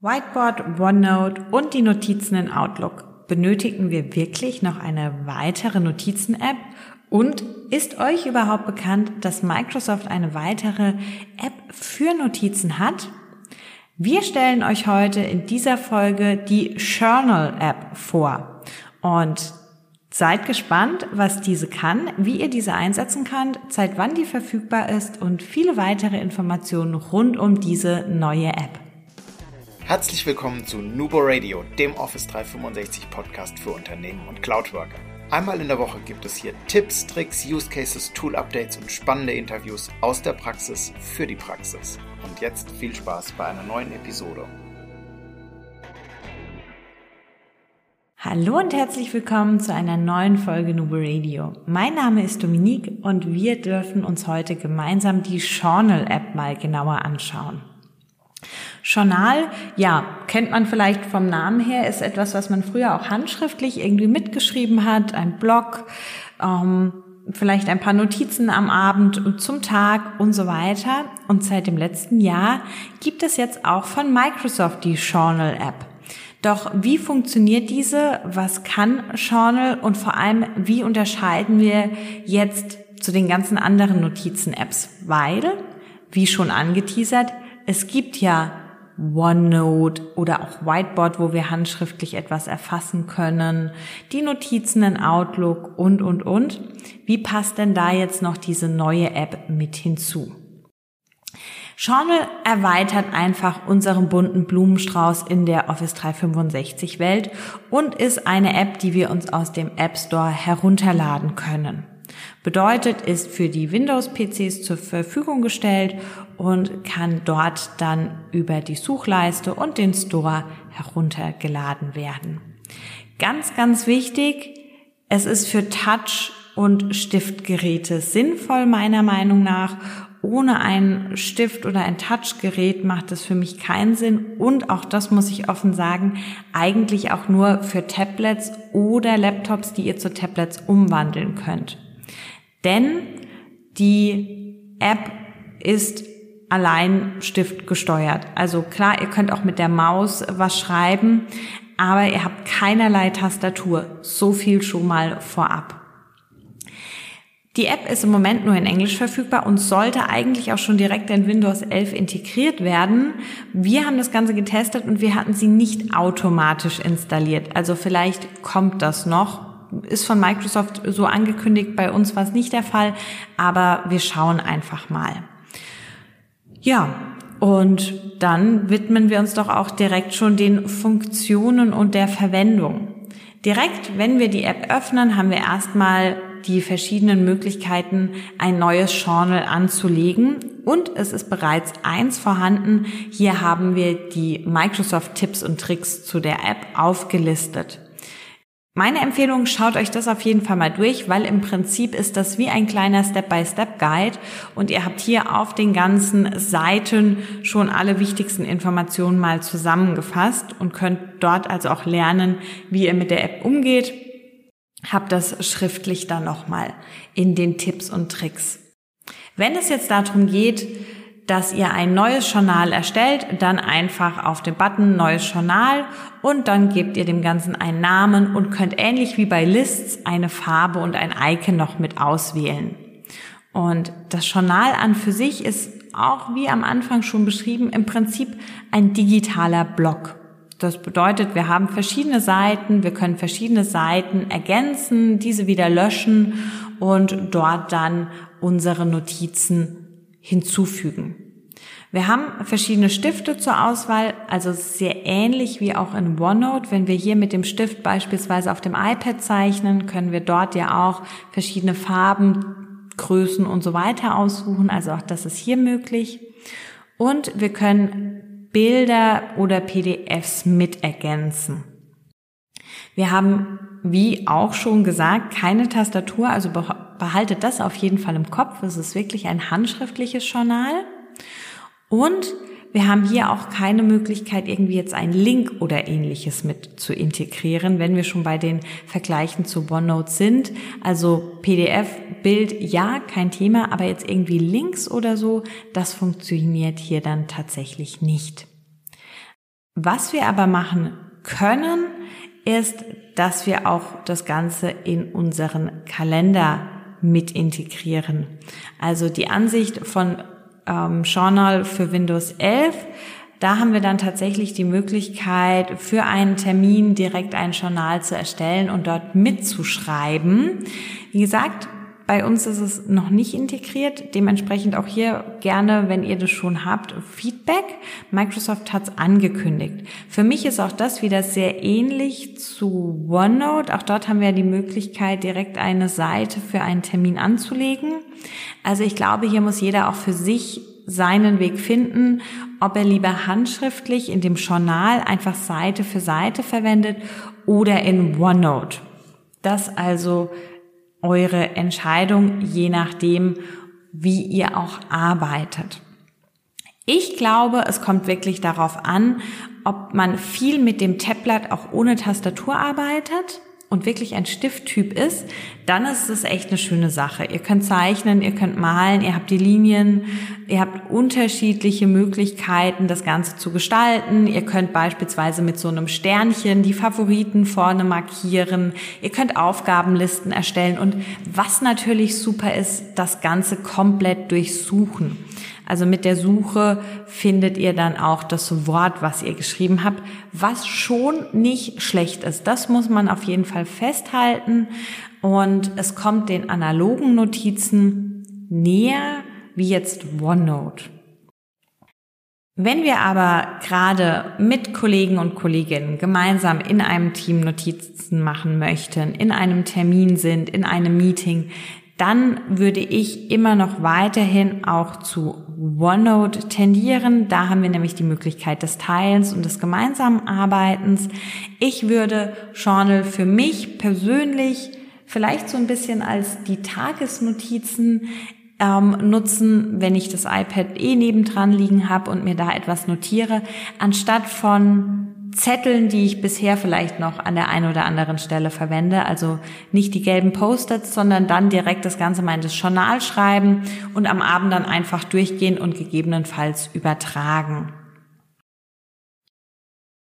Whiteboard, OneNote und die Notizen in Outlook. Benötigen wir wirklich noch eine weitere Notizen-App? Und ist euch überhaupt bekannt, dass Microsoft eine weitere App für Notizen hat? Wir stellen euch heute in dieser Folge die Journal App vor. Und seid gespannt, was diese kann, wie ihr diese einsetzen könnt, seit wann die verfügbar ist und viele weitere Informationen rund um diese neue App. Herzlich willkommen zu Nubo Radio, dem Office 365 Podcast für Unternehmen und Cloudworker. Einmal in der Woche gibt es hier Tipps, Tricks, Use Cases, Tool Updates und spannende Interviews aus der Praxis für die Praxis. Und jetzt viel Spaß bei einer neuen Episode. Hallo und herzlich willkommen zu einer neuen Folge Nubo Radio. Mein Name ist Dominique und wir dürfen uns heute gemeinsam die Journal App mal genauer anschauen. Journal, ja, kennt man vielleicht vom Namen her, ist etwas, was man früher auch handschriftlich irgendwie mitgeschrieben hat, ein Blog, ähm, vielleicht ein paar Notizen am Abend und zum Tag und so weiter. Und seit dem letzten Jahr gibt es jetzt auch von Microsoft die Journal App. Doch wie funktioniert diese? Was kann Journal? Und vor allem, wie unterscheiden wir jetzt zu den ganzen anderen Notizen-Apps? Weil, wie schon angeteasert, es gibt ja OneNote oder auch Whiteboard, wo wir handschriftlich etwas erfassen können, die Notizen in Outlook und, und, und. Wie passt denn da jetzt noch diese neue App mit hinzu? Journal erweitert einfach unseren bunten Blumenstrauß in der Office 365 Welt und ist eine App, die wir uns aus dem App Store herunterladen können. Bedeutet, ist für die Windows-PCs zur Verfügung gestellt und kann dort dann über die Suchleiste und den Store heruntergeladen werden. Ganz, ganz wichtig, es ist für Touch- und Stiftgeräte sinnvoll meiner Meinung nach. Ohne ein Stift oder ein Touchgerät macht es für mich keinen Sinn. Und auch das muss ich offen sagen, eigentlich auch nur für Tablets oder Laptops, die ihr zu Tablets umwandeln könnt. Denn die App ist allein Stift gesteuert. Also klar, ihr könnt auch mit der Maus was schreiben, aber ihr habt keinerlei Tastatur. So viel schon mal vorab. Die App ist im Moment nur in Englisch verfügbar und sollte eigentlich auch schon direkt in Windows 11 integriert werden. Wir haben das Ganze getestet und wir hatten sie nicht automatisch installiert. Also vielleicht kommt das noch ist von Microsoft so angekündigt. Bei uns war es nicht der Fall, aber wir schauen einfach mal. Ja, und dann widmen wir uns doch auch direkt schon den Funktionen und der Verwendung. Direkt, wenn wir die App öffnen, haben wir erstmal die verschiedenen Möglichkeiten, ein neues Journal anzulegen. Und es ist bereits eins vorhanden. Hier haben wir die Microsoft Tipps und Tricks zu der App aufgelistet. Meine Empfehlung, schaut euch das auf jeden Fall mal durch, weil im Prinzip ist das wie ein kleiner Step-by-Step-Guide und ihr habt hier auf den ganzen Seiten schon alle wichtigsten Informationen mal zusammengefasst und könnt dort also auch lernen, wie ihr mit der App umgeht. Habt das schriftlich dann nochmal in den Tipps und Tricks. Wenn es jetzt darum geht, dass ihr ein neues Journal erstellt, dann einfach auf den Button Neues Journal und dann gebt ihr dem Ganzen einen Namen und könnt ähnlich wie bei Lists eine Farbe und ein Icon noch mit auswählen. Und das Journal an für sich ist auch wie am Anfang schon beschrieben im Prinzip ein digitaler Blog. Das bedeutet, wir haben verschiedene Seiten, wir können verschiedene Seiten ergänzen, diese wieder löschen und dort dann unsere Notizen hinzufügen. Wir haben verschiedene Stifte zur Auswahl, also sehr ähnlich wie auch in OneNote. Wenn wir hier mit dem Stift beispielsweise auf dem iPad zeichnen, können wir dort ja auch verschiedene Farben, Größen und so weiter aussuchen. Also auch das ist hier möglich. Und wir können Bilder oder PDFs mit ergänzen. Wir haben, wie auch schon gesagt, keine Tastatur, also behaltet das auf jeden Fall im Kopf. Es ist wirklich ein handschriftliches Journal. Und wir haben hier auch keine Möglichkeit, irgendwie jetzt einen Link oder ähnliches mit zu integrieren, wenn wir schon bei den Vergleichen zu OneNote sind. Also PDF, Bild, ja, kein Thema, aber jetzt irgendwie Links oder so, das funktioniert hier dann tatsächlich nicht. Was wir aber machen können, ist, dass wir auch das Ganze in unseren Kalender mit integrieren. Also die Ansicht von ähm, Journal für Windows 11, da haben wir dann tatsächlich die Möglichkeit, für einen Termin direkt ein Journal zu erstellen und dort mitzuschreiben. Wie gesagt, bei uns ist es noch nicht integriert. Dementsprechend auch hier gerne, wenn ihr das schon habt, Feedback. Microsoft hat es angekündigt. Für mich ist auch das wieder sehr ähnlich zu OneNote. Auch dort haben wir die Möglichkeit, direkt eine Seite für einen Termin anzulegen. Also ich glaube, hier muss jeder auch für sich seinen Weg finden, ob er lieber handschriftlich in dem Journal einfach Seite für Seite verwendet oder in OneNote. Das also eure Entscheidung, je nachdem, wie ihr auch arbeitet. Ich glaube, es kommt wirklich darauf an, ob man viel mit dem Tablet auch ohne Tastatur arbeitet und wirklich ein Stifttyp ist, dann ist es echt eine schöne Sache. Ihr könnt zeichnen, ihr könnt malen, ihr habt die Linien, ihr habt unterschiedliche Möglichkeiten, das Ganze zu gestalten. Ihr könnt beispielsweise mit so einem Sternchen die Favoriten vorne markieren. Ihr könnt Aufgabenlisten erstellen und was natürlich super ist, das Ganze komplett durchsuchen. Also mit der Suche findet ihr dann auch das Wort, was ihr geschrieben habt, was schon nicht schlecht ist. Das muss man auf jeden Fall festhalten. Und es kommt den analogen Notizen näher wie jetzt OneNote. Wenn wir aber gerade mit Kollegen und Kolleginnen gemeinsam in einem Team Notizen machen möchten, in einem Termin sind, in einem Meeting, dann würde ich immer noch weiterhin auch zu OneNote tendieren. Da haben wir nämlich die Möglichkeit des Teilens und des gemeinsamen Arbeitens. Ich würde Journal für mich persönlich vielleicht so ein bisschen als die Tagesnotizen ähm, nutzen, wenn ich das iPad eh nebendran liegen habe und mir da etwas notiere, anstatt von Zetteln, die ich bisher vielleicht noch an der einen oder anderen Stelle verwende. Also nicht die gelben Post-its, sondern dann direkt das Ganze mal in das Journal schreiben und am Abend dann einfach durchgehen und gegebenenfalls übertragen.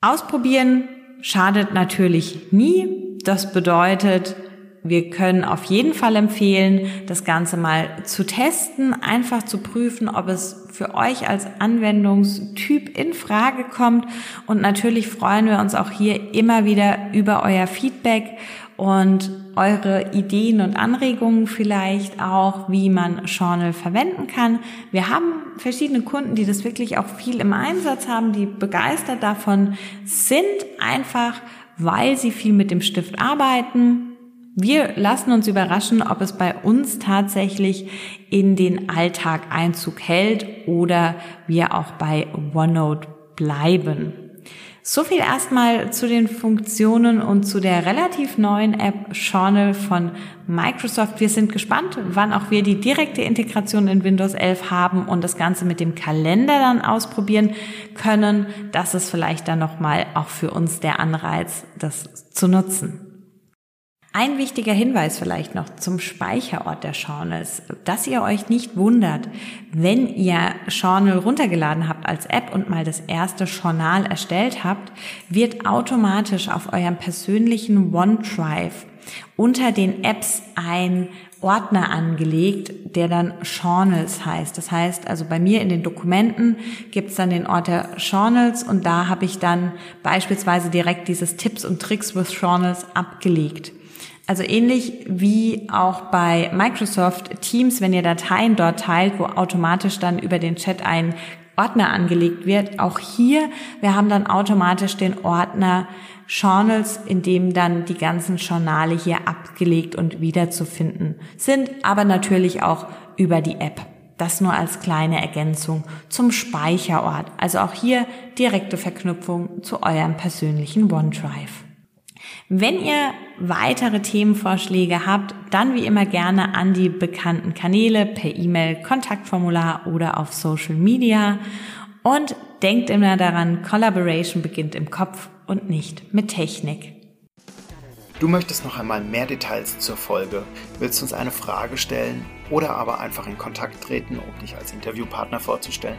Ausprobieren schadet natürlich nie. Das bedeutet, wir können auf jeden Fall empfehlen, das Ganze mal zu testen, einfach zu prüfen, ob es für euch als Anwendungstyp in Frage kommt. Und natürlich freuen wir uns auch hier immer wieder über euer Feedback und eure Ideen und Anregungen vielleicht auch, wie man Journal verwenden kann. Wir haben verschiedene Kunden, die das wirklich auch viel im Einsatz haben, die begeistert davon sind, einfach weil sie viel mit dem Stift arbeiten, wir lassen uns überraschen, ob es bei uns tatsächlich in den Alltag Einzug hält oder wir auch bei OneNote bleiben. So viel erstmal zu den Funktionen und zu der relativ neuen App Journal von Microsoft. Wir sind gespannt, wann auch wir die direkte Integration in Windows 11 haben und das Ganze mit dem Kalender dann ausprobieren können. Das ist vielleicht dann nochmal auch für uns der Anreiz, das zu nutzen. Ein wichtiger Hinweis vielleicht noch zum Speicherort der Journals, dass ihr euch nicht wundert, wenn ihr Journal runtergeladen habt als App und mal das erste Journal erstellt habt, wird automatisch auf eurem persönlichen OneDrive unter den Apps ein Ordner angelegt, der dann Journals heißt. Das heißt, also bei mir in den Dokumenten gibt's dann den Ort der Journals und da habe ich dann beispielsweise direkt dieses Tipps und Tricks with Journals abgelegt. Also ähnlich wie auch bei Microsoft Teams, wenn ihr Dateien dort teilt, wo automatisch dann über den Chat ein Ordner angelegt wird. Auch hier, wir haben dann automatisch den Ordner Journals, in dem dann die ganzen Journale hier abgelegt und wiederzufinden sind, aber natürlich auch über die App. Das nur als kleine Ergänzung zum Speicherort. Also auch hier direkte Verknüpfung zu eurem persönlichen OneDrive. Wenn ihr weitere Themenvorschläge habt, dann wie immer gerne an die bekannten Kanäle per E-Mail, Kontaktformular oder auf Social Media. Und denkt immer daran, Collaboration beginnt im Kopf und nicht mit Technik. Du möchtest noch einmal mehr Details zur Folge, willst uns eine Frage stellen oder aber einfach in Kontakt treten, um dich als Interviewpartner vorzustellen?